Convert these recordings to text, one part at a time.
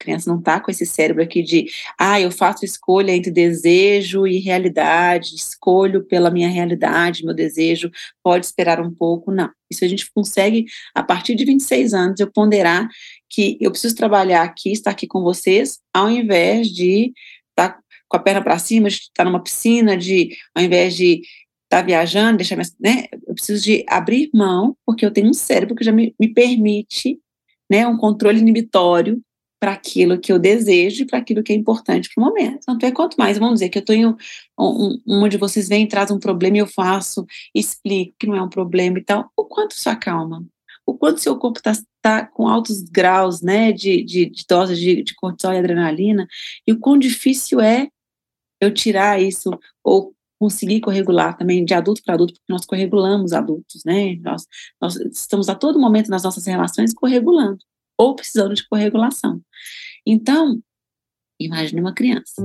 A criança não está com esse cérebro aqui de, ah, eu faço escolha entre desejo e realidade, escolho pela minha realidade, meu desejo pode esperar um pouco. Não. Isso a gente consegue, a partir de 26 anos, eu ponderar que eu preciso trabalhar aqui, estar aqui com vocês, ao invés de estar tá com a perna para cima, de estar numa piscina, de, ao invés de estar tá viajando, deixar minha, né? Eu preciso de abrir mão, porque eu tenho um cérebro que já me, me permite, né, um controle inibitório para aquilo que eu desejo e para aquilo que é importante para o momento. Tanto é quanto mais, vamos dizer, que eu tenho, um, um, de vocês vem e traz um problema e eu faço, explico que não é um problema e tal, o quanto isso acalma? O quanto seu corpo está tá com altos graus, né, de, de, de doses de, de cortisol e adrenalina, e o quão difícil é eu tirar isso, ou conseguir corregular também de adulto para adulto, porque nós corregulamos adultos, né? Nós, nós estamos a todo momento nas nossas relações corregulando, ou precisando de corregulação. Então, imagine uma criança.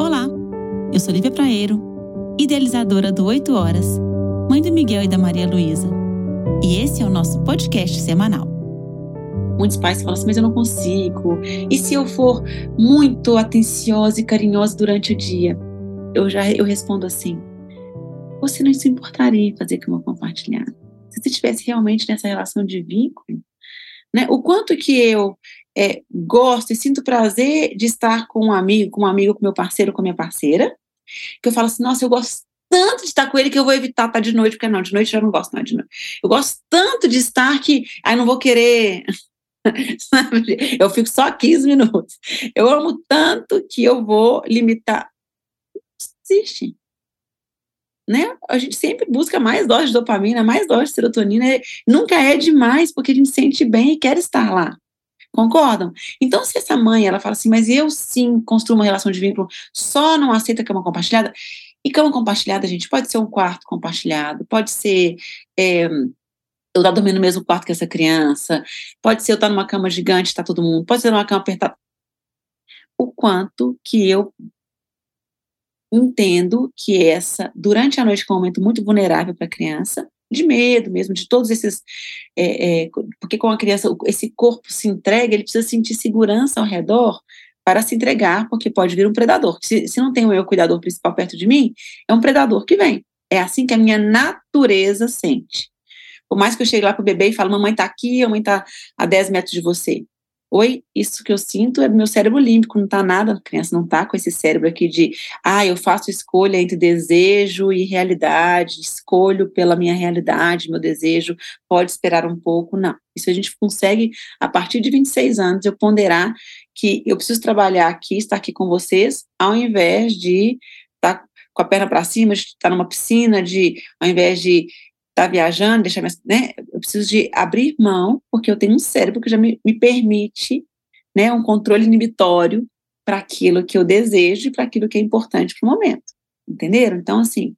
Olá, eu sou Lívia Praeiro, idealizadora do 8 Horas, mãe do Miguel e da Maria Luísa. E esse é o nosso podcast semanal. Muitos pais falam assim, mas eu não consigo. E se eu for muito atenciosa e carinhosa durante o dia? eu já eu respondo assim: você não se importaria em fazer cama compartilhada? Se você estivesse realmente nessa relação de vínculo, né? O quanto que eu é, gosto e sinto prazer de estar com um amigo, com um amigo, com meu parceiro, com minha parceira, que eu falo assim, nossa, eu gosto tanto de estar com ele que eu vou evitar estar de noite, porque não, de noite eu não gosto, não, de noite. Eu gosto tanto de estar que, aí não vou querer eu fico só 15 minutos. Eu amo tanto que eu vou limitar existe. Né? A gente sempre busca mais doses de dopamina, mais doses de serotonina, nunca é demais, porque a gente sente bem e quer estar lá. Concordam? Então, se essa mãe, ela fala assim, mas eu sim construo uma relação de vínculo, só não aceita cama compartilhada, e cama compartilhada, gente, pode ser um quarto compartilhado, pode ser é, eu estar dormindo no mesmo quarto que essa criança, pode ser eu estar numa cama gigante, está todo mundo, pode ser numa cama apertada. O quanto que eu entendo que essa, durante a noite, é um momento muito vulnerável para a criança, de medo mesmo, de todos esses. É, é, porque com a criança, esse corpo se entrega, ele precisa sentir segurança ao redor para se entregar, porque pode vir um predador. Se, se não tem o meu cuidador principal perto de mim, é um predador que vem. É assim que a minha natureza sente. Por mais que eu chegue lá para o bebê e fale, mamãe está aqui, a mãe está a 10 metros de você. Oi, isso que eu sinto é meu cérebro límbico, não tá nada, a criança não tá com esse cérebro aqui de, ah, eu faço escolha entre desejo e realidade, escolho pela minha realidade, meu desejo pode esperar um pouco, não. Isso a gente consegue, a partir de 26 anos, eu ponderar que eu preciso trabalhar aqui, estar aqui com vocês, ao invés de estar tá com a perna para cima, de estar numa piscina, de, ao invés de tá viajando, deixar minha, né? Preciso de abrir mão, porque eu tenho um cérebro que já me, me permite, né, um controle inibitório para aquilo que eu desejo e para aquilo que é importante para o momento. Entenderam? Então, assim,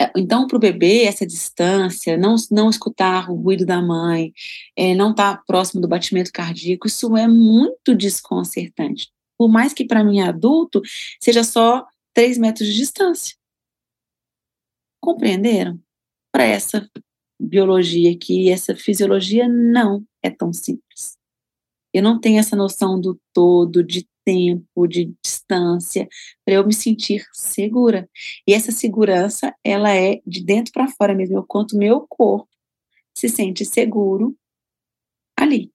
é, então, para o bebê, essa distância, não, não escutar o ruído da mãe, é, não estar tá próximo do batimento cardíaco, isso é muito desconcertante. Por mais que para mim adulto seja só três metros de distância. Compreenderam? para essa biologia aqui, essa fisiologia não é tão simples. Eu não tenho essa noção do todo, de tempo, de distância, para eu me sentir segura. E essa segurança, ela é de dentro para fora mesmo, eu conto meu corpo se sente seguro ali.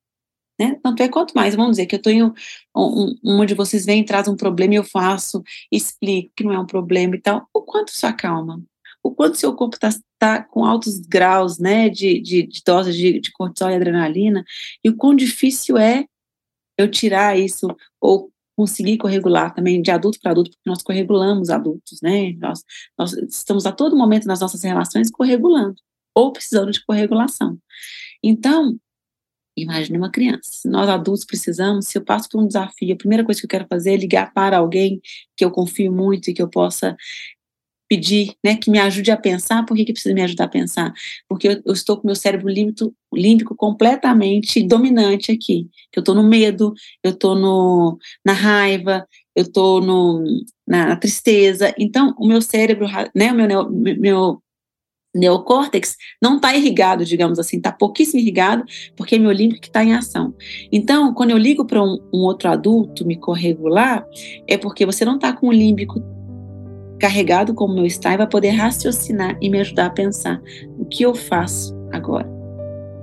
Né? Tanto é quanto mais, vamos dizer que eu tenho, um, uma de vocês vem traz um problema e eu faço, explico que não é um problema e tal, o quanto isso acalma? O quanto seu corpo está tá com altos graus né, de, de, de doses de, de cortisol e adrenalina, e o quão difícil é eu tirar isso, ou conseguir corregular também de adulto para adulto, porque nós corregulamos adultos, né? Nós, nós estamos a todo momento nas nossas relações corregulando, ou precisando de corregulação. Então, imagine uma criança. Nós adultos precisamos, se eu passo por um desafio, a primeira coisa que eu quero fazer é ligar para alguém que eu confio muito e que eu possa pedir, né, que me ajude a pensar. Por que, que precisa me ajudar a pensar? Porque eu, eu estou com meu cérebro límbico, límbico completamente dominante aqui. Eu estou no medo, eu estou na raiva, eu estou no, na tristeza. Então, o meu cérebro, né, o meu, meu neocórtex não está irrigado, digamos assim, está pouquíssimo irrigado, porque meu límbico está em ação. Então, quando eu ligo para um, um, outro adulto me corregular, é porque você não está com o límbico carregado como meu está e vai poder raciocinar e me ajudar a pensar o que eu faço agora.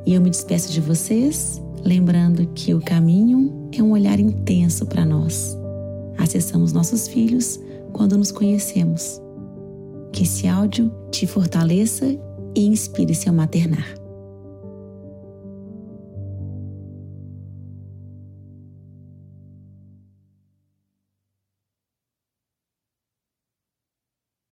E eu me despeço de vocês, lembrando que o caminho é um olhar intenso para nós. Acessamos nossos filhos quando nos conhecemos. Que esse áudio te fortaleça e inspire seu maternar.